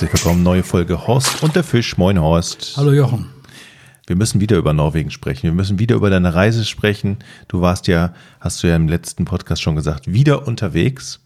herzlich willkommen. Neue Folge Horst und der Fisch. Moin Horst. Hallo Jochen. Wir müssen wieder über Norwegen sprechen. Wir müssen wieder über deine Reise sprechen. Du warst ja, hast du ja im letzten Podcast schon gesagt, wieder unterwegs.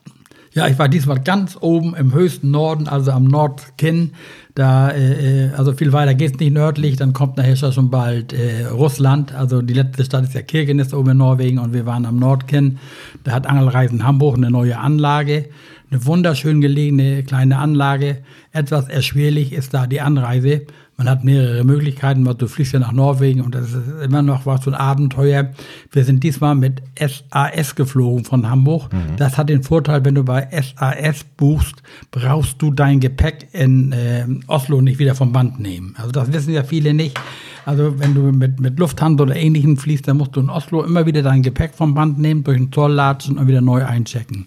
Ja, ich war diesmal ganz oben im höchsten Norden, also am Nordkinn. Da, äh, äh also viel weiter geht es nicht nördlich, dann kommt nachher schon bald äh, Russland. Also die letzte Stadt ist ja Kirkenes oben in Norwegen und wir waren am Nordkinn. Da hat Angelreisen Hamburg eine neue Anlage. Eine wunderschön gelegene kleine Anlage. Etwas erschwerlich ist da die Anreise. Man hat mehrere Möglichkeiten, du fliegst ja nach Norwegen und das ist immer noch was so ein Abenteuer. Wir sind diesmal mit SAS geflogen von Hamburg. Mhm. Das hat den Vorteil, wenn du bei SAS buchst, brauchst du dein Gepäck in äh, Oslo nicht wieder vom Band nehmen. Also das wissen ja viele nicht. Also wenn du mit, mit Lufthansa oder Ähnlichem fließt, dann musst du in Oslo immer wieder dein Gepäck vom Band nehmen, durch den Zoll latschen und wieder neu einchecken.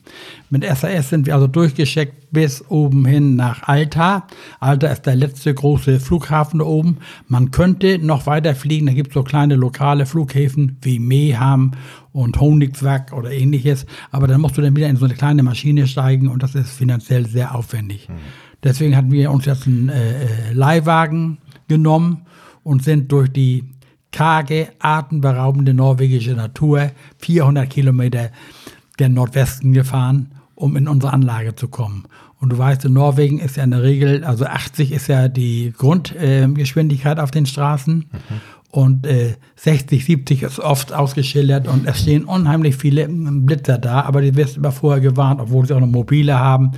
Mit SAS sind wir also durchgeschickt bis oben hin nach Alta. Alta ist der letzte große Flughafen da oben. Man könnte noch weiter fliegen, da gibt es so kleine lokale Flughäfen wie Meham und Honigwag oder ähnliches. Aber dann musst du dann wieder in so eine kleine Maschine steigen und das ist finanziell sehr aufwendig. Mhm. Deswegen hatten wir uns jetzt einen äh, äh Leihwagen genommen und sind durch die karge, atemberaubende norwegische Natur 400 Kilometer gen Nordwesten gefahren, um in unsere Anlage zu kommen. Und du weißt, in Norwegen ist ja in der Regel, also 80 ist ja die Grundgeschwindigkeit äh, auf den Straßen. Mhm. Und äh, 60, 70 ist oft ausgeschildert und es stehen unheimlich viele Blitzer da, aber die wirst immer vorher gewarnt, obwohl sie auch noch mobile haben.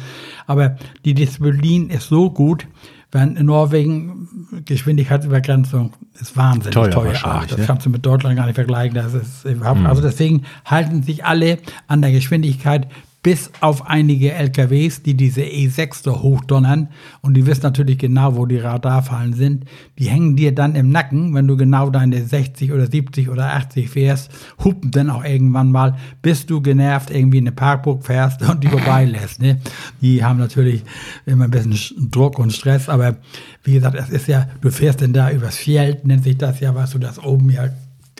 Aber die Disziplin ist so gut, wenn in Norwegen Geschwindigkeitsübergrenzung ist wahnsinnig teuer. teuer. Ach, das ne? kannst du mit Deutschland gar nicht vergleichen. Das ist, mhm. Also deswegen halten sich alle an der Geschwindigkeit bis auf einige LKWs, die diese E6 da hochdonnern. Und die wissen natürlich genau, wo die Radarfallen sind. Die hängen dir dann im Nacken, wenn du genau deine 60 oder 70 oder 80 fährst, hupen dann auch irgendwann mal, bis du genervt irgendwie in eine Parkburg fährst und die vorbeilässt. Ne? Die haben natürlich immer ein bisschen Druck und Stress, aber wie gesagt, es ist ja, du fährst denn da übers Fjeld, nennt sich das ja, was du das oben ja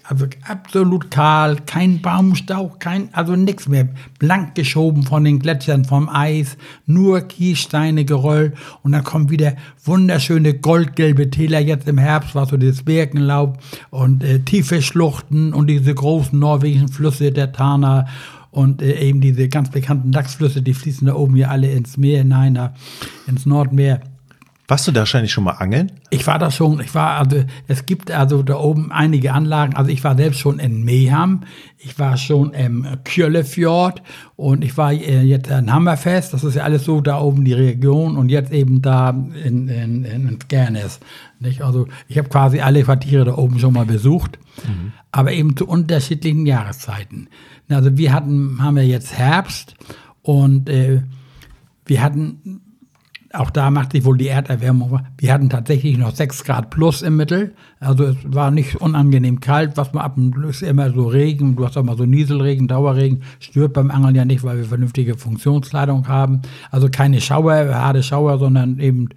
also absolut kahl, kein Baumstauch, kein, also nichts mehr. Blank geschoben von den Gletschern, vom Eis, nur Kiessteine, Geröll. Und dann kommen wieder wunderschöne goldgelbe Täler jetzt im Herbst, was so das Birkenlaub und äh, tiefe Schluchten und diese großen norwegischen Flüsse, der Tana und äh, eben diese ganz bekannten Dachsflüsse, die fließen da oben hier alle ins Meer hinein, da ins Nordmeer. Warst du da wahrscheinlich schon mal angeln? Ich war da schon, ich war, also es gibt also da oben einige Anlagen, also ich war selbst schon in Meham, ich war schon im Kjöllefjord und ich war äh, jetzt in Hammerfest, das ist ja alles so da oben die Region und jetzt eben da in, in, in Skernes. Nicht? Also ich habe quasi alle Quartiere da oben schon mal besucht, mhm. aber eben zu unterschiedlichen Jahreszeiten. Also wir hatten, haben wir jetzt Herbst und äh, wir hatten auch da macht sich wohl die Erderwärmung. Wir hatten tatsächlich noch 6 Grad plus im Mittel. Also es war nicht unangenehm kalt, was man ab und ist immer so Regen, du hast auch mal so Nieselregen, Dauerregen, stört beim Angeln ja nicht, weil wir vernünftige Funktionskleidung haben. Also keine Schauer, harte Schauer, sondern eben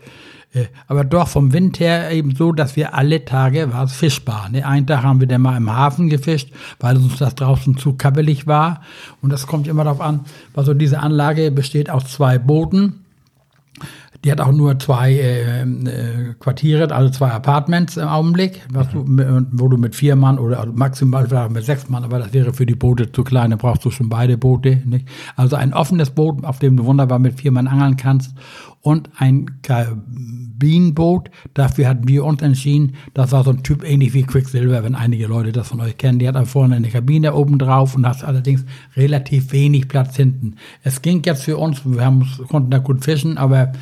äh, aber doch vom Wind her eben so, dass wir alle Tage war es fischbar. Ne? Einen Tag haben wir dann mal im Hafen gefischt, weil uns das draußen zu kabbelig war. Und das kommt immer darauf an, also diese Anlage besteht aus zwei Booten. Die hat auch nur zwei äh, äh, Quartiere, also zwei Apartments im Augenblick, was du, wo du mit vier Mann oder also maximal mit sechs Mann, aber das wäre für die Boote zu klein, da brauchst du schon beide Boote. Nicht? Also ein offenes Boot, auf dem du wunderbar mit vier Mann angeln kannst und ein Kabinenboot. Dafür hatten wir uns entschieden, das war so ein Typ ähnlich wie Quicksilver, wenn einige Leute das von euch kennen. Die hat da vorne eine Kabine oben drauf und hat allerdings relativ wenig Platz hinten. Es ging jetzt für uns, wir haben, konnten da gut fischen, aber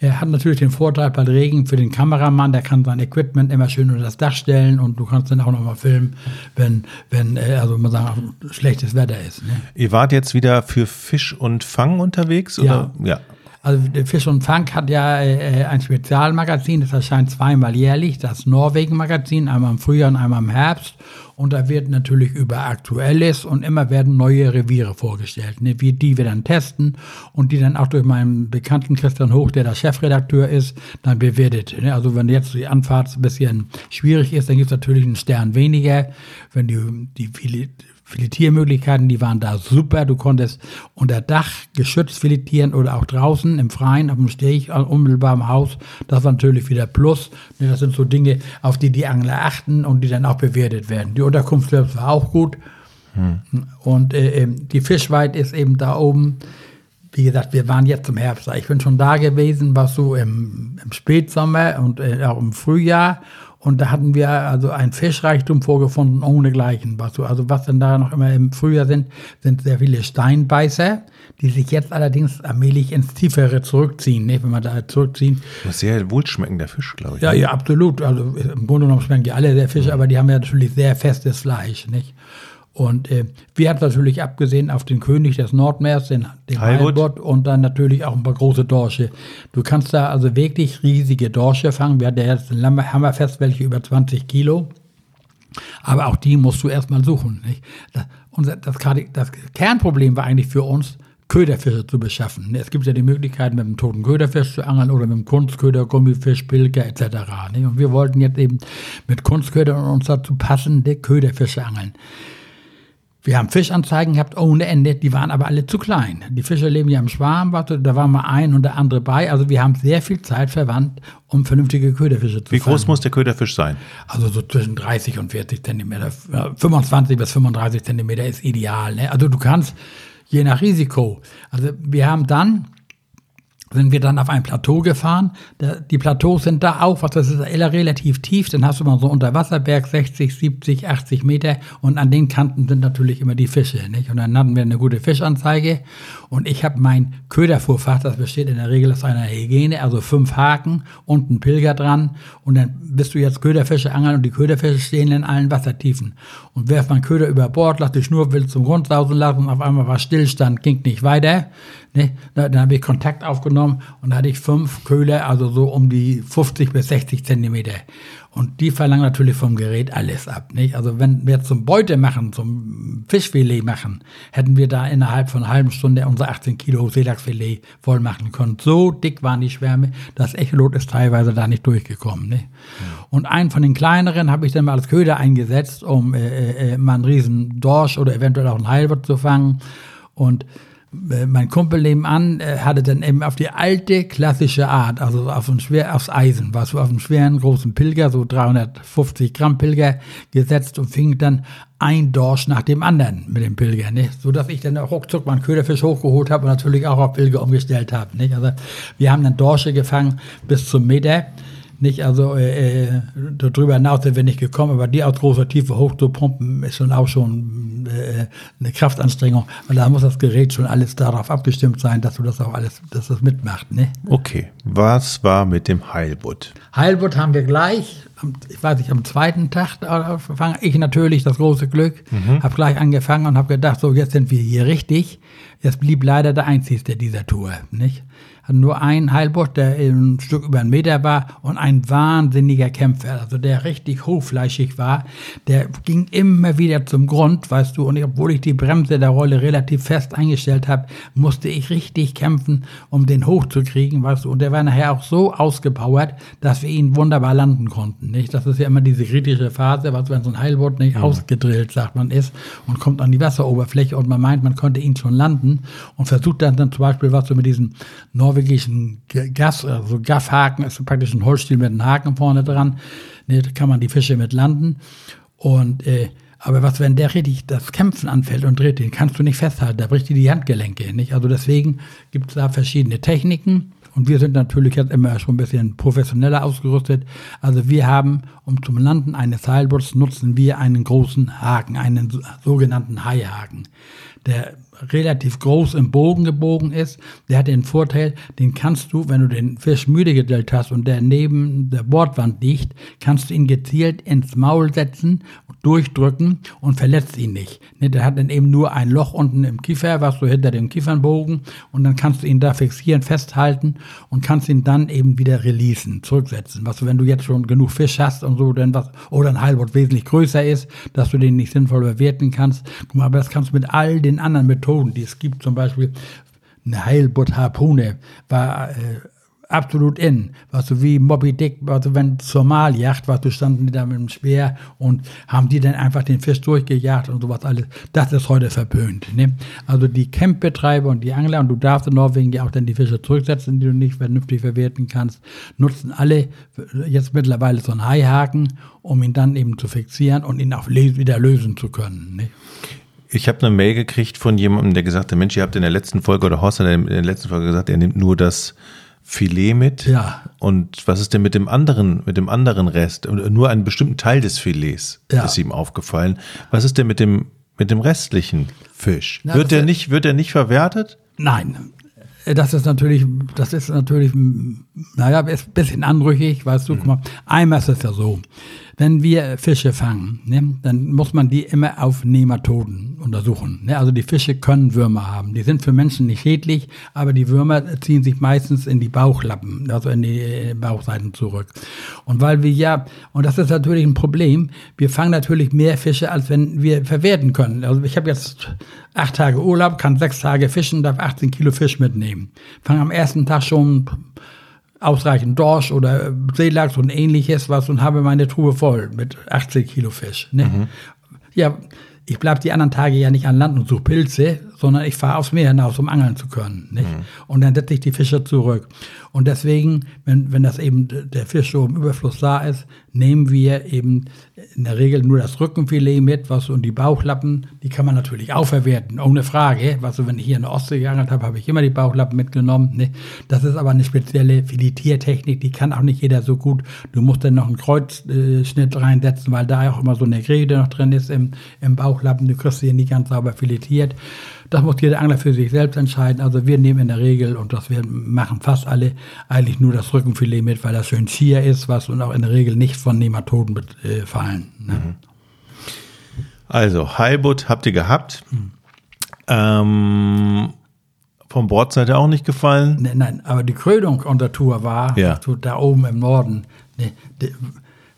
er hat natürlich den Vorteil bei Regen für den Kameramann, der kann sein Equipment immer schön unter das Dach stellen und du kannst dann auch nochmal filmen, wenn, wenn, äh, also man sagt, schlechtes Wetter ist. Ne? Ihr wart jetzt wieder für Fisch und Fang unterwegs? Oder? Ja. ja. Also Fisch und Fang hat ja äh, ein Spezialmagazin, das erscheint zweimal jährlich, das Norwegen-Magazin, einmal im Frühjahr und einmal im Herbst. Und da wird natürlich über Aktuelles und immer werden neue Reviere vorgestellt, ne, wie die wir dann testen und die dann auch durch meinen bekannten Christian Hoch, der der Chefredakteur ist, dann bewertet. Ne. Also wenn jetzt die Anfahrt ein bisschen schwierig ist, dann gibt es natürlich einen Stern weniger. Wenn die, die viele Filetiermöglichkeiten, die waren da super. Du konntest unter Dach geschützt filetieren oder auch draußen im Freien, auf dem Steg, unmittelbar im Haus. Das war natürlich wieder Plus. Das sind so Dinge, auf die die Angler achten und die dann auch bewertet werden. Die Unterkunft selbst war auch gut. Hm. Und äh, ähm, die Fischweid ist eben da oben. Wie gesagt, wir waren jetzt im Herbst. Ich bin schon da gewesen, was so im, im Spätsommer und äh, auch im Frühjahr. Und da hatten wir also ein Fischreichtum vorgefunden ohnegleichen. Was, also was denn da noch immer im Frühjahr sind, sind sehr viele Steinbeißer, die sich jetzt allerdings allmählich ins Tiefere zurückziehen, nicht? wenn man da zurückziehen. Sehr wohlschmeckender Fisch, glaube ich. Ja, ne? ja, absolut. Also im Grunde genommen schmecken die alle der Fische, mhm. aber die haben ja natürlich sehr festes Fleisch, nicht? Und äh, wir hatten natürlich abgesehen auf den König des Nordmeers, den, den Heilbutt und dann natürlich auch ein paar große Dorsche. Du kannst da also wirklich riesige Dorsche fangen. Wir hatten ja jetzt ein Hammerfest, welche über 20 Kilo. Aber auch die musst du erstmal suchen. Nicht? Das, unser, das, das Kernproblem war eigentlich für uns, Köderfische zu beschaffen. Es gibt ja die Möglichkeit, mit einem toten Köderfisch zu angeln oder mit einem Kunstköder, Gummifisch, Pilger etc. Und wir wollten jetzt eben mit Kunstködern uns dazu passende Köderfische angeln. Wir haben Fischanzeigen gehabt ohne Ende, die waren aber alle zu klein. Die Fische leben ja im Schwarm, da war mal ein und der andere bei. Also wir haben sehr viel Zeit verwandt, um vernünftige Köderfische zu Wie groß muss der Köderfisch sein? Also so zwischen 30 und 40 Zentimeter. 25 bis 35 Zentimeter ist ideal. Ne? Also du kannst, je nach Risiko. Also wir haben dann sind wir dann auf ein Plateau gefahren. Die Plateaus sind da auch, was das ist relativ tief. Dann hast du mal so Unterwasserberg 60, 70, 80 Meter und an den Kanten sind natürlich immer die Fische. Nicht? Und dann hatten wir eine gute Fischanzeige und ich habe mein Köderfuhrfach, das besteht in der Regel aus einer Hygiene, also fünf Haken und ein Pilger dran und dann bist du jetzt Köderfische angeln und die Köderfische stehen in allen Wassertiefen. Und werft man Köder über Bord, lass die Schnur wild zum Grund sausen lassen und auf einmal war Stillstand, ging nicht weiter. Ne? Dann habe ich Kontakt aufgenommen und da hatte ich fünf Köhler, also so um die 50 bis 60 Zentimeter. Und die verlangen natürlich vom Gerät alles ab. Nicht? Also wenn wir zum Beute machen, zum Fischfilet machen, hätten wir da innerhalb von einer halben Stunde unser 18 Kilo Seelachsfilet voll machen können. So dick waren die Schwärme, das Echolot ist teilweise da nicht durchgekommen. Nicht? Ja. Und einen von den kleineren habe ich dann mal als Köder eingesetzt, um äh, äh, äh mal einen riesen Dorsch oder eventuell auch einen Heilwort zu fangen. Und mein Kumpel nebenan äh, hatte dann eben auf die alte klassische Art, also auf ein schwer, aufs Eisen, war so auf einen schweren großen Pilger, so 350 Gramm Pilger gesetzt und fing dann ein Dorsch nach dem anderen mit dem Pilger, nicht? so dass ich dann auch ruckzuck meinen Köderfisch hochgeholt habe und natürlich auch auf Pilger umgestellt habe. Also wir haben dann Dorsche gefangen bis zum Meter nicht, also äh, äh, darüber hinaus sind wir nicht gekommen, aber die aus großer Tiefe hoch zu pumpen, ist schon auch schon äh, eine Kraftanstrengung. Und da muss das Gerät schon alles darauf abgestimmt sein, dass du das auch alles, dass das mitmacht. Ne? Okay, was war mit dem Heilbutt? Heilbutt haben wir gleich, ich weiß nicht, am zweiten Tag angefangen. Ich natürlich das große Glück, mhm. habe gleich angefangen und habe gedacht, so jetzt sind wir hier richtig. Jetzt blieb leider der Einzige dieser Tour, nicht? nur ein Heilbutt, der ein Stück über einen Meter war und ein wahnsinniger Kämpfer, also der richtig hochfleischig war, der ging immer wieder zum Grund, weißt du, und obwohl ich die Bremse der Rolle relativ fest eingestellt habe, musste ich richtig kämpfen, um den hochzukriegen, weißt du, und der war nachher auch so ausgepowert, dass wir ihn wunderbar landen konnten, nicht? Das ist ja immer diese kritische Phase, was wenn so ein Heilbutt nicht mhm. ausgedrillt, sagt man, ist und kommt an die Wasseroberfläche und man meint, man konnte ihn schon landen und versucht dann, dann zum Beispiel, was du mit Norwegen norwegischen Gas, also Gaffhaken, ist praktisch ein Holzstiel mit einem Haken vorne dran. Ne, da kann man die Fische mit landen. Und äh, aber was, wenn der richtig das Kämpfen anfällt und dreht, den kannst du nicht festhalten, da bricht dir die Handgelenke. Nicht? Also deswegen gibt es da verschiedene Techniken. Und wir sind natürlich jetzt immer schon ein bisschen professioneller ausgerüstet. Also wir haben, um zum Landen eines Seilboots, nutzen wir einen großen Haken, einen sogenannten Haihaken. Der relativ groß im Bogen gebogen ist, der hat den Vorteil, den kannst du, wenn du den Fisch müde gedellt hast und der neben der Bordwand liegt, kannst du ihn gezielt ins Maul setzen, durchdrücken und verletzt ihn nicht. Ne, der hat dann eben nur ein Loch unten im Kiefer, was du hinter dem Kiefernbogen und dann kannst du ihn da fixieren, festhalten und kannst ihn dann eben wieder releasen, zurücksetzen. Was wenn du jetzt schon genug Fisch hast und so, dann was, oder ein Heilwort wesentlich größer ist, dass du den nicht sinnvoll bewerten kannst. Guck mal, aber das kannst du mit all den anderen Methoden Methoden, die es gibt, zum Beispiel eine Heilbutt-Harpune, war äh, absolut in. Weißt du, wie Moby Dick, weißt du, wenn zur Maljacht, weißt du, standen die da mit dem Speer und haben die dann einfach den Fisch durchgejagt und sowas alles. Das ist heute verpönt. Ne? Also die Campbetreiber und die Angler, und du darfst in Norwegen ja auch dann die Fische zurücksetzen, die du nicht vernünftig verwerten kannst, nutzen alle jetzt mittlerweile so einen Haihaken, um ihn dann eben zu fixieren und ihn auch wieder lösen zu können. Ne? Ich habe eine Mail gekriegt von jemandem, der gesagt hat, Mensch, ihr habt in der letzten Folge oder Horst hat in der letzten Folge gesagt, er nimmt nur das Filet mit. Ja. Und was ist denn mit dem anderen, mit dem anderen Rest? Nur einen bestimmten Teil des Filets Ja. ist ihm aufgefallen. Was ist denn mit dem, mit dem restlichen Fisch? Na, wird der nicht, wird der nicht verwertet? Nein. Das ist natürlich, das ist natürlich, naja, ist ein bisschen anrüchig, weißt du, guck mal, einmal ist es ja so, wenn wir Fische fangen, ne, dann muss man die immer auf Nematoden untersuchen. Ne? Also die Fische können Würmer haben. Die sind für Menschen nicht schädlich, aber die Würmer ziehen sich meistens in die Bauchlappen, also in die äh, Bauchseiten zurück. Und weil wir ja, und das ist natürlich ein Problem, wir fangen natürlich mehr Fische, als wenn wir verwerten können. Also ich habe jetzt acht Tage Urlaub, kann sechs Tage fischen, darf 18 Kilo Fisch mitnehmen. Fange am ersten Tag schon ausreichend Dorsch oder Seelachs und ähnliches was und habe meine Truhe voll mit 80 Kilo Fisch. Ne? Ja, ich bleibe die anderen Tage ja nicht an Land und suche Pilze, sondern ich fahre aufs Meer hinaus, um angeln zu können. Nicht? Und dann setze ich die Fische zurück. Und deswegen, wenn, wenn das eben der Fisch so im Überfluss da ist, nehmen wir eben in der Regel nur das Rückenfilet mit, was und die Bauchlappen, die kann man natürlich auch verwerten, ohne Frage. Was so, wenn ich hier in der Ostsee geangelt habe, habe ich immer die Bauchlappen mitgenommen. Ne? Das ist aber eine spezielle Filetiertechnik, die kann auch nicht jeder so gut. Du musst dann noch einen Kreuzschnitt reinsetzen, weil da auch immer so eine Grede noch drin ist im, im Bauchlappen. Du kriegst sie nicht ganz sauber filetiert. Das muss jeder Angler für sich selbst entscheiden. Also wir nehmen in der Regel, und das wir machen fast alle, eigentlich nur das Rückenfilet mit, weil das schön schier ist, was und auch in der Regel nicht von Nematoden befallen. Ne? Also, Heilbutt habt ihr gehabt. Hm. Ähm, vom Bord seid ihr auch nicht gefallen. Ne, nein, aber die Krönung unserer Tour war, Ja. da oben im Norden, ne, die,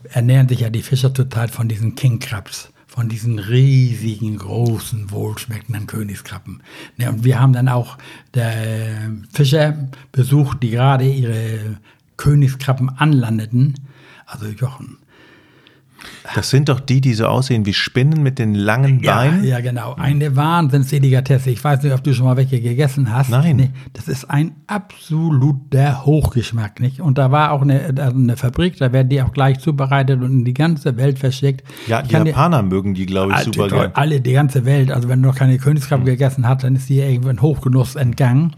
ernähren sich ja die Fischer zurzeit von diesen King Crabs, von diesen riesigen, großen, wohlschmeckenden Königskrabben. Ne, und wir haben dann auch der Fischer besucht, die gerade ihre Königskrabben anlandeten. Also Jochen, Das sind doch die, die so aussehen wie Spinnen mit den langen Ja, Beinen. ja, genau. Eine Wahnsinnsdelikatesse. Ich weiß nicht, ob du schon mal welche gegessen hast. Nein. Nee, das ist ein absoluter Hochgeschmack, nicht? Und da war auch eine, eine Fabrik, da werden die auch gleich zubereitet und in die ganze Welt verschickt. Ja, die kann dir- Japaner mögen die, glaube ich, Alte, super gern. alle, die ganze Welt. Also wenn du noch keine Königskrabbe gegessen hast, dann ist die irgendwie in Hochgenuss entgangen.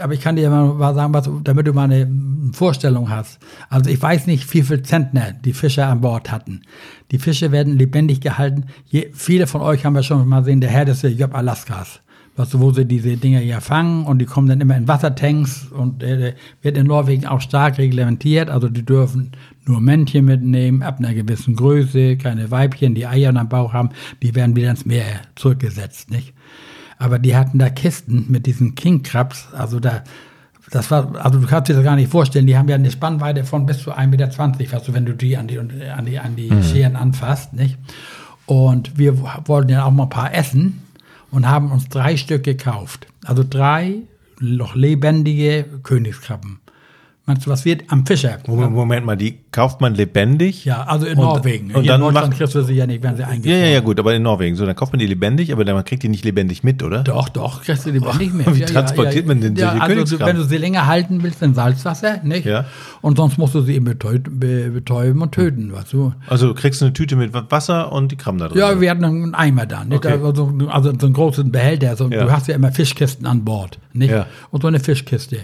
Aber ich kann dir mal sagen, was, damit du mal eine Vorstellung hast. Also ich weiß nicht, wie viel Zentner die Fische an Bord hatten. Die Fische werden lebendig gehalten. Je, viele von euch haben ja schon mal gesehen, der härteste Job Alaskas. Du, wo sie diese Dinger ja fangen und die kommen dann immer in Wassertanks und äh, wird in Norwegen auch stark reglementiert. Also die dürfen nur Männchen mitnehmen, ab einer gewissen Größe, keine Weibchen, die Eier am Bauch haben, die werden wieder ins Meer zurückgesetzt, nicht? Aber die hatten da Kisten mit diesen King Crabs, also da, das war, also du kannst dir das gar nicht vorstellen, die haben ja eine Spannweite von bis zu 1,20 Meter, du, wenn du die an die, an die, an die Scheren anfasst, nicht? Und wir wollten ja auch mal ein paar essen und haben uns drei Stück gekauft. Also drei noch lebendige Königskrabben. Meinst du, was wird am Fischer? Moment, Moment mal, die kauft man lebendig? Ja, also in Und- Norwegen. und Hier dann in Deutschland macht- kriegst du sie ja nicht, wenn sie Ja, eingefroren. ja, ja, gut, aber in Norwegen. So, dann kauft man die lebendig, aber dann man kriegt die nicht lebendig mit, oder? Doch, doch, kriegst du die nicht mehr. Wie transportiert man denn solche ja, also, du- Königskrabben? Wenn du sie länger halten willst, in Salzwasser, nicht? Ja. Und sonst musst du sie eben betäuben, be- betäuben und töten, weißt du. Also du kriegst eine Tüte mit Wasser und die Krabben da drin. Ja, wir hatten einen Eimer da, nicht? Okay. Also, also so einen großen Behälter. So, Ja. Du hast ja immer Fischkisten an Bord, nicht? Ja. Und so eine Fischkiste.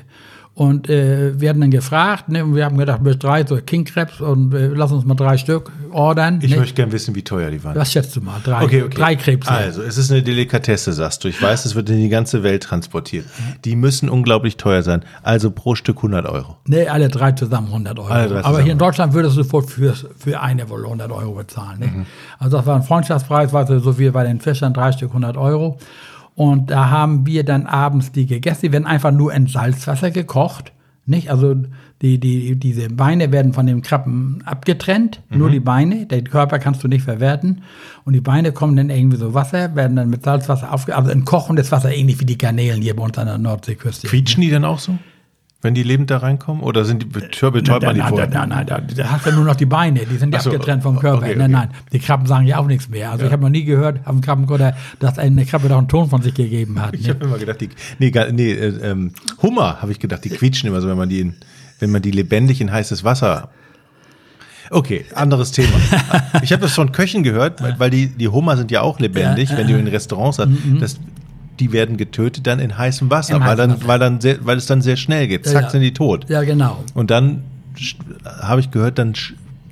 Und äh, wir hatten dann gefragt, ne, und wir haben gedacht, bis drei so King Crabs und äh, lass uns mal drei Stück ordern. ich nicht? möchte gerne wissen, wie teuer die waren. Was schätzt du mal? Drei, Okay, okay. drei Krebse. Also, es ist eine Delikatesse, sagst du. Ich weiß, es wird in die ganze Welt transportiert. Die müssen unglaublich teuer sein. Also pro Stück 100 Euro. Nee, alle drei zusammen 100 Euro. Alle drei Aber zusammen. hier in Deutschland würdest du für, für, für eine wohl 100 Euro bezahlen. Ne? Mhm. Also das war ein Freundschaftspreis, war so viel bei den Fischern, drei Stück 100 Euro. Und da haben wir dann abends die gegessen. Die werden einfach nur in Salzwasser gekocht. Nicht? Also die, die, diese Beine werden von dem Krabben abgetrennt, Mhm. nur die Beine. Den Körper kannst du nicht verwerten. Und die Beine kommen dann irgendwie so Wasser, werden dann mit Salzwasser aufge... Also in kochendes Wasser, ähnlich wie die Garnelen hier bei uns an der Nordseeküste. Quietschen die dann auch so? Wenn die lebend da reinkommen? Oder sind die betäubt man die nein, vorher? nein, nein, nein, da hast du nur noch die Beine, die sind ja so, abgetrennt vom Körper. okay, Nein, okay. nein, die Krabben sagen ja auch nichts mehr. Also ich habe noch nie gehört, auf dem Krabbenkutter, dass eine Krabbe doch einen Ton von sich gegeben hat. Ich Ne? habe immer gedacht, die, nee, nee äh, ähm, Hummer, habe ich gedacht, die quietschen immer so, wenn man die, in, wenn man die lebendig in heißes Wasser. Okay, anderes Thema. Ich habe das von Köchen gehört, weil, die, die Hummer sind ja auch lebendig, wenn du in Restaurants hast. Das, die werden getötet dann in heißem Wasser, Im weil, heißen dann, Wasser. weil, dann sehr, weil es dann sehr schnell geht. Zack, Ja. sind die tot. Ja, genau. Und dann habe ich gehört, dann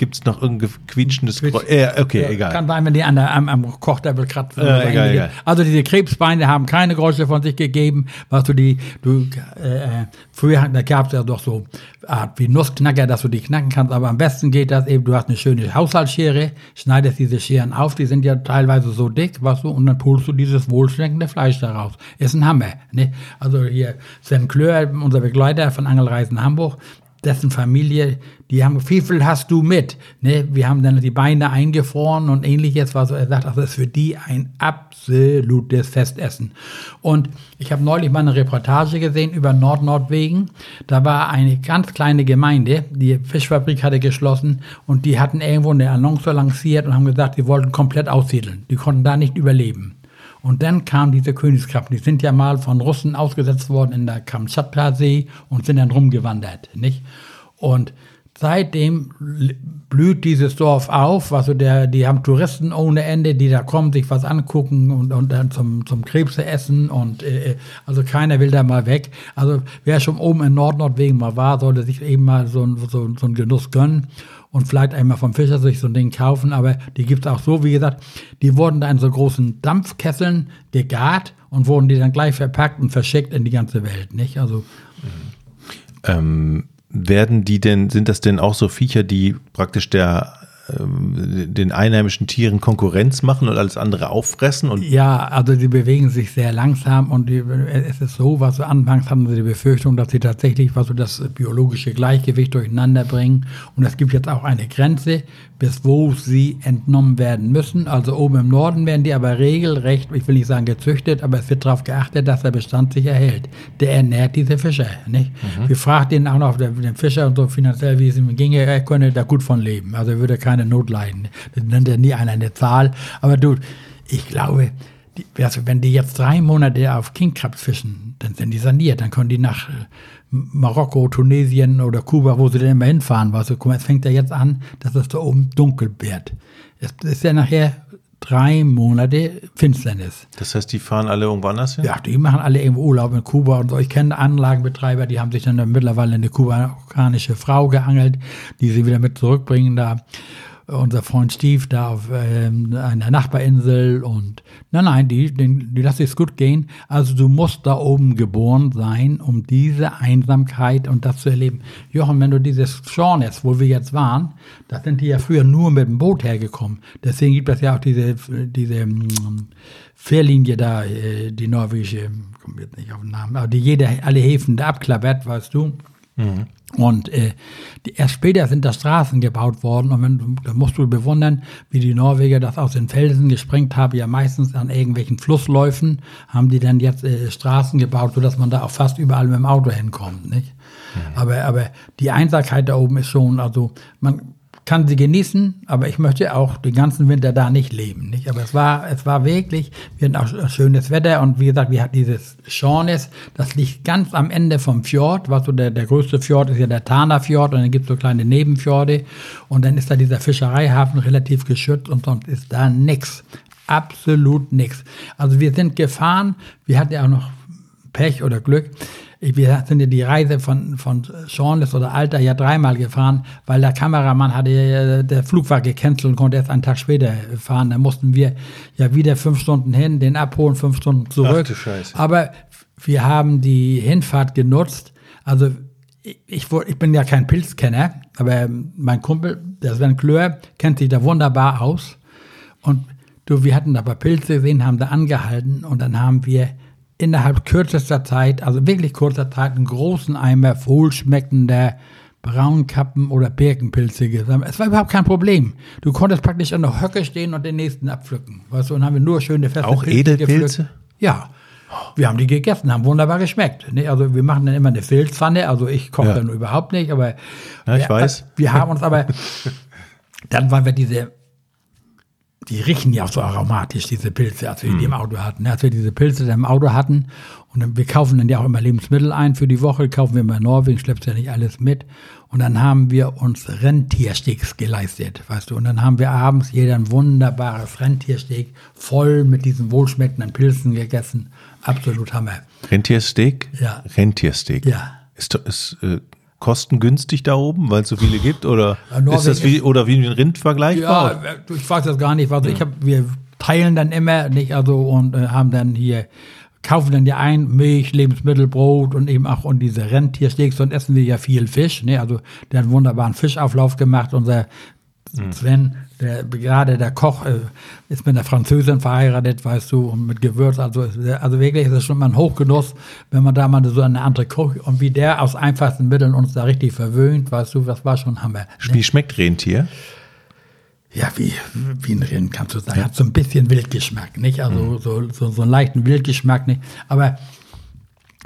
gibt es noch irgendein quietschendes Quietsch- Geräusch. Äh, okay, Ja, egal. Kann sein, wenn die an der, am, am Kochtabel kratzen. Äh, egal, egal. Also diese Krebsbeine haben keine Geräusche von sich gegeben. Was du die, du, äh, äh, früher gab es ja doch so Art wie Nussknacker, dass du die knacken kannst, aber am besten geht das eben, du hast eine schöne Haushaltsschere, schneidest diese Scheren auf, die sind ja teilweise so dick, was du, und dann pulst du dieses wohlschmeckende Fleisch daraus. Ist ein Hammer. Ne? Also hier, Sven Klör, unser Begleiter von Angelreisen Hamburg, dessen Familie, die haben, wie viel hast du mit? Ne, wir haben dann die Beine eingefroren und ähnliches, was so, er sagt, das ist für die ein absolutes Festessen. Und ich habe neulich mal eine Reportage gesehen über Nord-Nordwegen. Da war eine ganz kleine Gemeinde, die Fischfabrik hatte geschlossen und die hatten irgendwo eine Annonce lanciert und haben gesagt, die wollten komplett aussiedeln. Die konnten da nicht überleben. Und dann kamen diese Königskrabben, die sind ja mal von Russen ausgesetzt worden in der Kamtschatka-See und sind dann rumgewandert, nicht? Und seitdem blüht dieses Dorf auf, also der, die haben Touristen ohne Ende, die da kommen, sich was angucken und, und dann zum, zum Krebse essen und äh, also keiner will da mal weg. Also wer schon oben in Nord-Nordwegen mal war, sollte sich eben mal so, so, so einen Genuss gönnen und vielleicht einmal vom Fischer sich so ein Ding kaufen, aber die gibt es auch so, wie gesagt, die wurden da in so großen Dampfkesseln gegart und wurden die dann gleich verpackt und verschickt in die ganze Welt, nicht? Also Ähm, werden die denn, sind das denn auch so Viecher, die praktisch der den einheimischen Tieren Konkurrenz machen und alles andere auffressen und Ja, also die bewegen sich sehr langsam und die, es ist so, was so anfangs hatten sie die Befürchtung, dass sie tatsächlich was so das biologische Gleichgewicht durcheinander bringen. Und es gibt jetzt auch eine Grenze, bis wo sie entnommen werden müssen. Also oben im Norden werden die aber regelrecht, ich will nicht sagen gezüchtet, aber es wird darauf geachtet, dass der Bestand sich erhält. Der ernährt diese Fischer. Nicht? Wir fragten ihn auch noch, den Fischer und so finanziell, wie es ihm ginge, er könne da gut von leben. Also er würde keine Not leiden. Das nennt ja nie einer eine Zahl. Aber du, ich glaube, die, also wenn die jetzt drei Monate auf Kingkrabs fischen, dann sind die saniert. Dann können die nach äh, Marokko, Tunesien oder Kuba, wo sie denn immer hinfahren. Weißt du, guck mal, es fängt ja jetzt an, dass es da oben dunkel wird. Es ist ja nachher drei Monate Finsternis. das heißt, die fahren alle irgendwo anders hin? Ja, die machen alle irgendwo Urlaub in Kuba und so. Ich kenne Anlagenbetreiber, die haben sich dann mittlerweile eine kubanische Frau geangelt, die sie wieder mit zurückbringen da. Unser Freund Steve da auf ähm, einer Nachbarinsel und nein, nein, die, die, die lassen es gut gehen. Also du musst da oben geboren sein, um diese Einsamkeit und das zu erleben. Jochen, wenn du dieses Schornes, wo wir jetzt waren, da sind die ja früher nur mit dem Boot hergekommen. Deswegen gibt es ja auch diese, diese mm, Fährlinie da, äh, die norwegische, kommt jetzt nicht auf den Namen, aber die jede, alle Häfen da abklappert, weißt du. Und äh, die, erst später sind da Straßen gebaut worden und wenn, du- da musst du bewundern, wie die Norweger das aus den Felsen gesprengt haben, ja meistens an irgendwelchen Flussläufen, haben die dann jetzt äh, Straßen gebaut, sodass man da auch fast überall mit dem Auto hinkommt, nicht? Aber, aber die Einsamkeit da oben ist schon, also man kann sie genießen, aber ich möchte auch den ganzen Winter da nicht leben. Nicht? Aber es war, es war wirklich, wir hatten auch schönes Wetter und wie gesagt, wir hatten dieses Schornes, das liegt ganz am Ende vom Fjord, was so der, der größte Fjord ist ja der Tana Fjord und dann gibt es so kleine Nebenfjorde und dann ist da dieser Fischereihafen relativ geschützt und sonst ist da nix. Absolut nix. Also wir sind gefahren, wir hatten ja auch noch Pech oder Glück. Wir sind ja die Reise von, von Schornles oder Alter ja dreimal gefahren, weil der Kameramann hatte, ja- der Flug war gecancelt und konnte erst einen Tag später fahren. Da mussten wir ja wieder fünf Stunden hin, den abholen, fünf Stunden zurück. Ach du Scheiße. Aber wir haben die Hinfahrt genutzt. Also ich, ich, bin ja kein Pilzkenner, aber mein Kumpel, der Sven Klör, kennt sich da wunderbar aus. Und du, wir hatten aber Pilze gesehen, haben da angehalten und dann haben wir innerhalb kürzester Zeit, also wirklich kurzer Zeit, einen großen Eimer wohlschmeckender Braunkappen oder Birkenpilze gesammelt. Es war überhaupt kein Problem. Du konntest praktisch an der Höcke stehen und den nächsten abpflücken. Weißt du, und haben wir nur schöne feste Auch Pilze Edelpilze? gepflückt. Ja. Wir haben die gegessen, haben wunderbar geschmeckt. Ne? Also wir machen dann immer eine Filzpfanne, also ich koche Ja. dann überhaupt nicht, aber Ja, ich wir, weiß. wir haben uns aber, dann waren wir diese, die riechen ja auch so aromatisch, diese Pilze, als wir die im Auto hatten. Als wir diese Pilze dann im Auto hatten und dann, wir kaufen dann ja auch immer Lebensmittel ein für die Woche, kaufen wir immer in Norwegen, schleppst ja nicht alles mit. Und dann haben wir uns Rentiersticks geleistet, weißt du. Und dann haben wir abends jeder ein wunderbares Rentiersteak voll mit diesen wohlschmeckenden Pilzen gegessen. Absolut Hammer. Rentiersteak? Ja. Rentiersteak. Ja. Ist, ist äh, kostengünstig da oben, weil es so viele gibt? Oder Ja, ist das wie, oder wie ein Rind vergleichbar? Ja, ich weiß das gar nicht. Also ich hab, wir teilen dann immer, nicht also und äh, haben dann hier kaufen dann ja ein Milch, Lebensmittel, Brot und eben auch und diese Rentiersteaks und essen wir ja viel Fisch. Ne? Also der hat einen wunderbaren Fischauflauf gemacht. Unser Sven, der gerade der Koch, äh, ist mit einer Französin verheiratet, weißt du, und mit Gewürz. Also, also wirklich ist es schon mal ein Hochgenuss, wenn man da mal so eine andere Küche und wie der aus einfachsten Mitteln uns da richtig verwöhnt, weißt du, das war schon Hammer. Ne? Wie schmeckt Rentier? Ja, wie, wie ein Rind kannst du sagen. Hat so ein bisschen Wildgeschmack, nicht? Also so, so, so einen leichten Wildgeschmack, nicht? Aber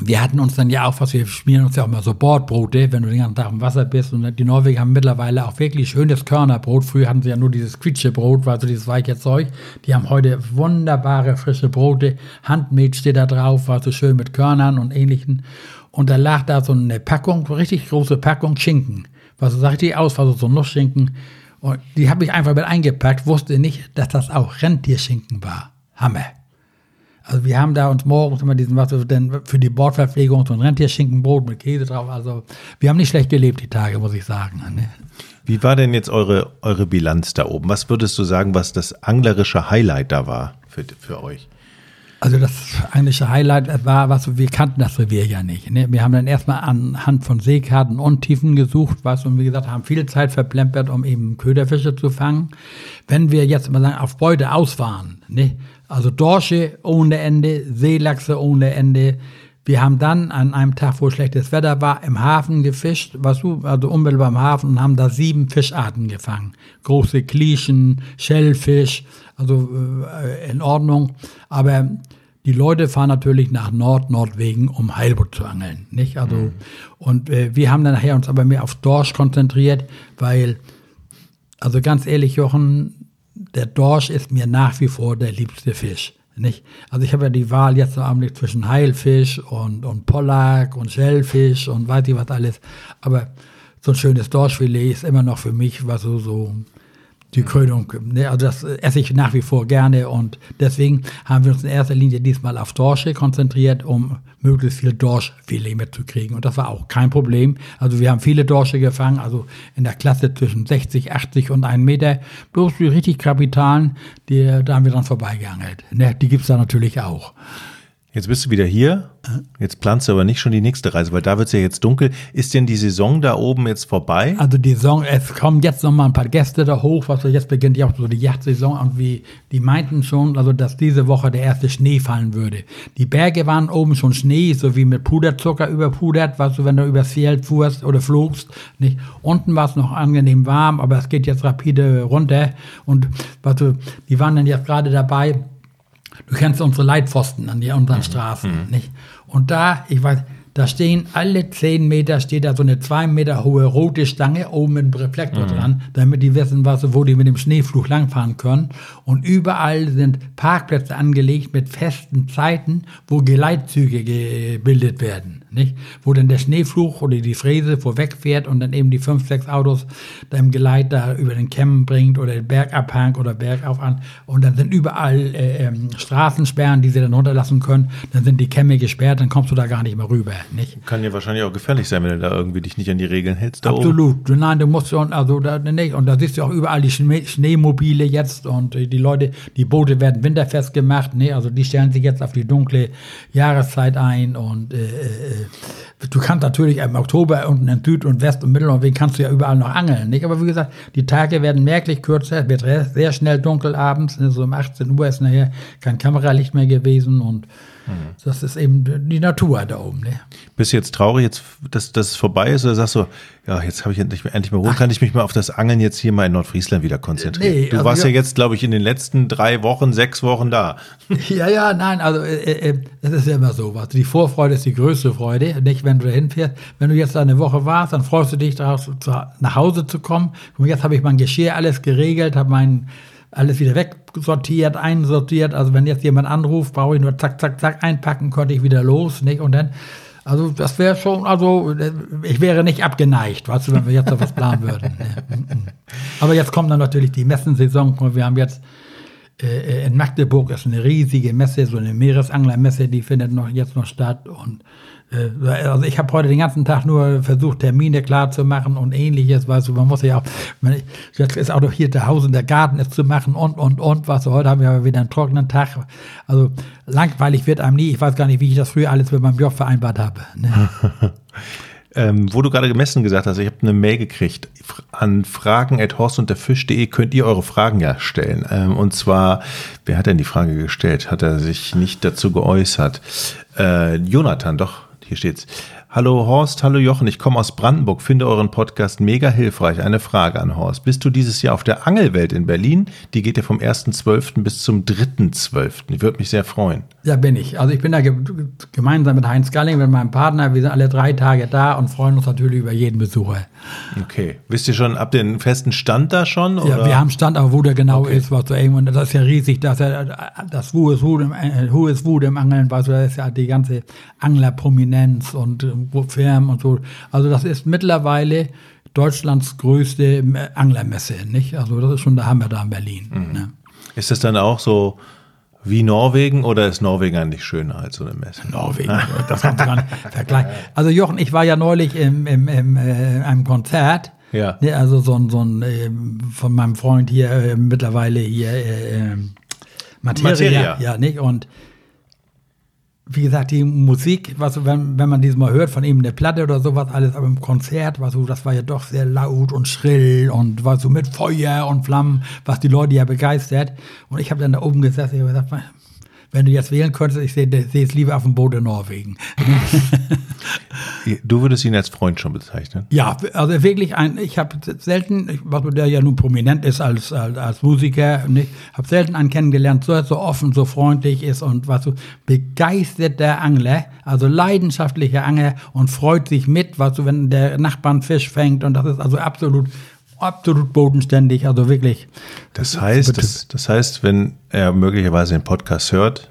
wir hatten uns dann ja auch, was wir schmieren uns ja auch mal so Bordbrote, wenn du den ganzen Tag im Wasser bist. Und die Norweger haben mittlerweile auch wirklich schönes Körnerbrot. Früher hatten sie ja nur dieses Quietschebrot, war so dieses weiche Zeug. Die haben heute wunderbare frische Brote. Handmade steht da drauf, war so schön mit Körnern und ähnlichen. Und da lag da so eine Packung, richtig große Packung Schinken. Was so sah richtig aus, war so, so Nussschinken. Und die habe ich einfach mit eingepackt, wusste nicht, dass das auch Rentierschinken war. Hammer. Also wir haben da uns morgens immer diesen, was denn für die Bordverpflegung so ein Rentierschinkenbrot mit Käse drauf. Also wir haben nicht schlecht gelebt die Tage, muss ich sagen. Ne? Wie war denn jetzt eure, eure Bilanz da oben? Was würdest du sagen, was das anglerische Highlight da war für, für euch? Also das eigentliche Highlight war, was wir kannten das Revier ja nicht. Ne? Wir haben dann erstmal anhand von Seekarten und Tiefen gesucht, was und wie gesagt, haben viel Zeit verplempert, um eben Köderfische zu fangen. Wenn wir jetzt mal sagen, auf Beute aus waren, ne? also Dorsche ohne Ende, Seelachse ohne Ende. Wir haben dann an einem Tag, wo schlechtes Wetter war, im Hafen gefischt, was du, also unmittelbar im Hafen und haben da sieben Fischarten gefangen. Große Klieschen, Schellfisch, also äh, in Ordnung. Aber die Leute fahren natürlich nach Nord, Nordwegen, um Heilbutt zu angeln, nicht? Also, und äh, wir haben dann nachher uns aber mehr auf Dorsch konzentriert, weil, also ganz ehrlich, Jochen, der Dorsch ist mir nach wie vor der liebste Fisch. Nicht? Also ich habe ja die Wahl jetzt im Augenblick zwischen Heilfisch und, und Pollack und Schellfisch und weiß ich was alles. Aber so ein schönes Dorschfilet ist immer noch für mich was so, so die Krönung. Ne? Also das esse ich nach wie vor gerne und deswegen haben wir uns in erster Linie diesmal auf Dorsche konzentriert, um möglichst viel Dorschfilet mitzukriegen. Und das war auch kein Problem. Also wir haben viele Dorsche gefangen, also in der Klasse zwischen 60, 80 und 1 Meter. Bloß die richtig kapitalen, die, da haben wir dran vorbeigeangelt. Ne? Die gibt's da natürlich auch. Jetzt bist du wieder hier. Jetzt planst du aber nicht schon die nächste Reise, weil da wird es ja jetzt dunkel. Ist denn die Saison da oben jetzt vorbei? Also die Saison, es kommen jetzt noch mal ein paar Gäste da hoch, was jetzt beginnt ja auch so die Yachtsaison und wie die meinten schon, also dass diese Woche der erste Schnee fallen würde. Die Berge waren oben schon Schnee, so wie mit Puderzucker überpudert, was du, wenn du übers Feld fuhrst oder flogst, nicht? Unten war es noch angenehm warm, aber es geht jetzt rapide runter und was du, die waren dann jetzt gerade dabei, Du kennst unsere Leitpfosten an die, unseren Straßen, nicht? Und da, ich weiß, da stehen alle zehn Meter steht da so eine zwei Meter hohe rote Stange oben mit einem Reflektor dran, damit die wissen, was, wo die mit dem Schneeflug langfahren können. Und überall sind Parkplätze angelegt mit festen Zeiten, wo Geleitzüge gebildet werden, nicht? Wo dann der Schneeflug oder die Fräse vorwegfährt und dann eben die fünf, sechs Autos da im Geleit da über den Kämmen bringt oder den Bergabhang oder Bergauf an. Und dann sind überall äh, ähm, Straßensperren, die sie dann runterlassen können. Dann sind die Kämme gesperrt, dann kommst du da gar nicht mehr rüber, nicht? Kann ja wahrscheinlich auch gefährlich sein, wenn du da irgendwie dich nicht an die Regeln hältst. Da oben. Absolut. Nein, du musst schon, also da nicht. Und da siehst du auch überall die Schnee, Schneemobile jetzt und äh, die Leute, die Boote werden winterfest gemacht, ne? Also die stellen sich jetzt auf die dunkle Jahreszeit ein und äh, äh, du kannst natürlich im Oktober unten in Süd- und West- und Mittelnorwegen kannst du ja überall noch angeln, nicht? Aber wie gesagt, die Tage werden merklich kürzer, es wird sehr schnell dunkel abends, ne? so um 18 Uhr ist nachher kein Kameralicht mehr gewesen und Das ist eben die Natur da oben. Ne? Bist du jetzt traurig, jetzt, dass, es vorbei ist? Oder sagst du, ja, jetzt habe ich endlich, endlich mal Ruhe, kann ich mich mal auf das Angeln jetzt hier mal in Nordfriesland wieder konzentrieren? Nee, du also warst ja ja- jetzt, glaube ich, in den letzten drei Wochen, sechs Wochen da. Ja, ja, nein, also äh, äh, das ist ja immer so. Was. Die Vorfreude ist die größte Freude. Nicht, wenn du da hinfährst. Wenn du jetzt da eine Woche warst, dann freust du dich darauf, nach Hause zu kommen. Und jetzt habe ich mein Geschirr alles geregelt, habe mein alles wieder wegsortiert, einsortiert. Also wenn jetzt jemand anruft, brauche ich nur zack, zack, zack einpacken, konnte ich wieder los, nicht? Und dann, also das wäre schon, also äh, ich wäre nicht abgeneigt, weißt du, wenn wir jetzt noch was planen würden. Mhm. Aber jetzt kommt dann natürlich die Messensaison. Wir haben jetzt äh, in Magdeburg ist eine riesige Messe, so eine Meeresanglermesse, die findet noch jetzt noch statt. Und äh, also ich habe heute den ganzen Tag nur versucht, Termine klar zu machen und ähnliches, weißt du, man muss ja auch, man, jetzt ist auch noch hier der Haus und der Garten ist zu machen und und und, was heute haben wir aber wieder einen trockenen Tag. Also langweilig wird einem nie. Ich weiß gar nicht, wie ich das früher alles mit meinem Job vereinbart habe. Ne? Ähm, wo du gerade gemessen gesagt hast, ich habe eine Mail gekriegt an fragen.horstundderfisch.de könnt ihr eure Fragen ja stellen. Ähm, und zwar, wer hat denn die Frage gestellt? Hat er sich nicht dazu geäußert? Äh, Jonathan, doch, hier steht's. Hallo Horst, hallo Jochen, ich komme aus Brandenburg, finde euren Podcast mega hilfreich. Eine Frage an Horst. Bist du dieses Jahr auf der Angelwelt in Berlin? Die geht ja vom 1.12. bis zum 3.12. Ich würde mich sehr freuen. Ja, bin ich. Also ich bin da ge gemeinsam mit Heinz Galling, mit meinem Partner. Wir sind alle drei Tage da und freuen uns natürlich über jeden Besucher. Okay. Wisst ihr schon ab den festen Stand da schon? Ja, oder? wir haben Stand, aber wo der genau ist, was so und das ist ja riesig, dass er das Who is Who im, Who is Who im Angeln, weißt du, das ist ja die ganze Anglerprominenz und äh, wo Firmen und so. Also das ist mittlerweile Deutschlands größte äh, Anglermesse, nicht? Also das ist schon der Hammer da in Berlin. Ne? Ist das dann auch so wie Norwegen oder ist Norwegen eigentlich schöner als so eine Messe? Norwegen, das kannst du gar nicht vergleichen. Also Jochen, ich war ja neulich im, im, im, äh, einem Konzert. Ja. Ne, also so ein, so ein ähm, von meinem Freund hier äh, mittlerweile hier äh, ähm, Materia, Materia. ja nicht und wie gesagt, die Musik, was, wenn, wenn man dieses Mal hört, von ihm eine Platte oder sowas, alles, aber im Konzert, was, das war ja doch sehr laut und schrill und war so mit Feuer und Flammen, was die Leute ja begeistert. Und ich habe dann da oben gesessen, habe gesagt, wenn du jetzt wählen könntest, ich sehe sehe es lieber auf dem Boot in Norwegen. Du würdest ihn als Freund schon bezeichnen. Ja, also wirklich ein, ich habe selten, der ja nun prominent ist als, als, als Musiker, habe selten einen kennengelernt, so, so offen, so freundlich ist und was so begeisterter Angler, also leidenschaftlicher Angler und freut sich mit, was so, wenn der Nachbar einen Fisch fängt und das ist also absolut, absolut bodenständig, also wirklich. Das heißt, das, das heißt, wenn er möglicherweise den Podcast hört,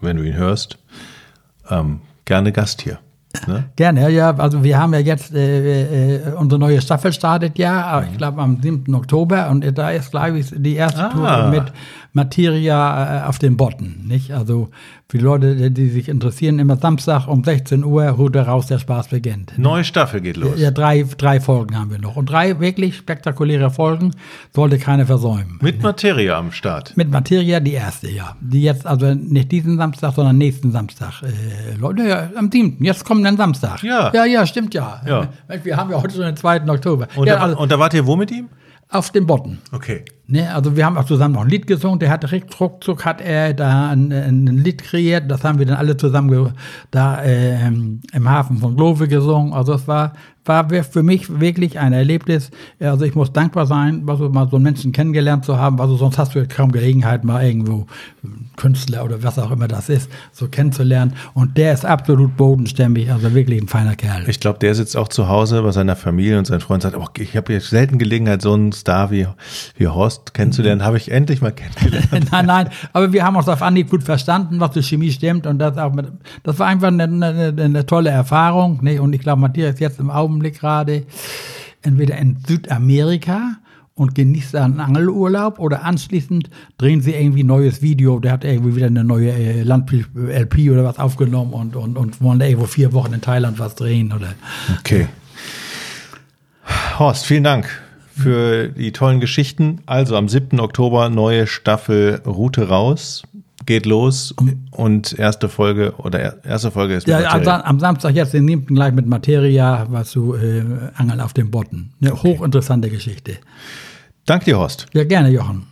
wenn du ihn hörst, ähm, gerne Gast hier. Ne? Gerne, ja. Also wir haben ja jetzt, äh, äh, unsere neue Staffel startet ja, ich glaube am 7. Oktober und da ist, glaube ich, die erste Ah. Tour mit Materia äh, auf den Botten, nicht? Also für die Leute, die- sich interessieren, immer Samstag um 16 Uhr, Route raus, der Spaß beginnt. Neue Staffel geht los. Ja, drei, drei Folgen haben wir noch. Und drei wirklich spektakuläre Folgen sollte keine versäumen. Mit Materia am Start. Mit Materia die erste, ja. Die jetzt, also nicht diesen Samstag, sondern nächsten Samstag. Äh, Leute, ja, am 7. Jetzt kommt dann Samstag. Ja. Ja, ja, stimmt ja. Ja. Wir haben ja heute schon den 2. Oktober. Und, ja, da, also und da wart ihr wo mit ihm? auf den Botten. Okay. Ne, also wir haben auch zusammen noch ein Lied gesungen. Der hat direkt ruckzuck hat er da ein, ein Lied kreiert. Das haben wir dann alle zusammen da äh, im Hafen von Glove gesungen. Also es war war für mich wirklich ein Erlebnis. Also ich muss dankbar sein, was so mal so einen Menschen kennengelernt zu haben. Also sonst hast du kaum Gelegenheit mal irgendwo Künstler oder was auch immer das ist so kennenzulernen. Und der ist absolut bodenständig. Also wirklich ein feiner Kerl. Ich glaube, der sitzt auch zu Hause bei seiner Familie und sein Freund sagt, oh, ich habe jetzt selten Gelegenheit, so einen Star wie, wie Horst kennenzulernen. Habe ich endlich mal kennengelernt. nein, nein, aber wir haben uns auf Anhieb gut verstanden, was die Chemie stimmt und das auch mit, das war einfach eine, eine, eine tolle Erfahrung? Und ich glaube, Matthias ist jetzt im Augenblick gerade entweder in Südamerika und genießt einen Angelurlaub oder anschließend drehen sie irgendwie ein neues Video, der hat irgendwie wieder eine neue äh, Land-LP oder was aufgenommen und, und, und wollen da irgendwo vier Wochen in Thailand was drehen oder. Okay. Horst, vielen Dank für die tollen Geschichten. Also am 7. Oktober neue Staffel Route raus. Geht los und erste Folge oder er- erste Folge ist Ja, am, Materia. Am Samstag jetzt den 7. gleich mit Materia, was du äh, Angeln auf dem Botten. Eine hochinteressante Geschichte. Danke dir, Horst. Ja, gerne, Jochen.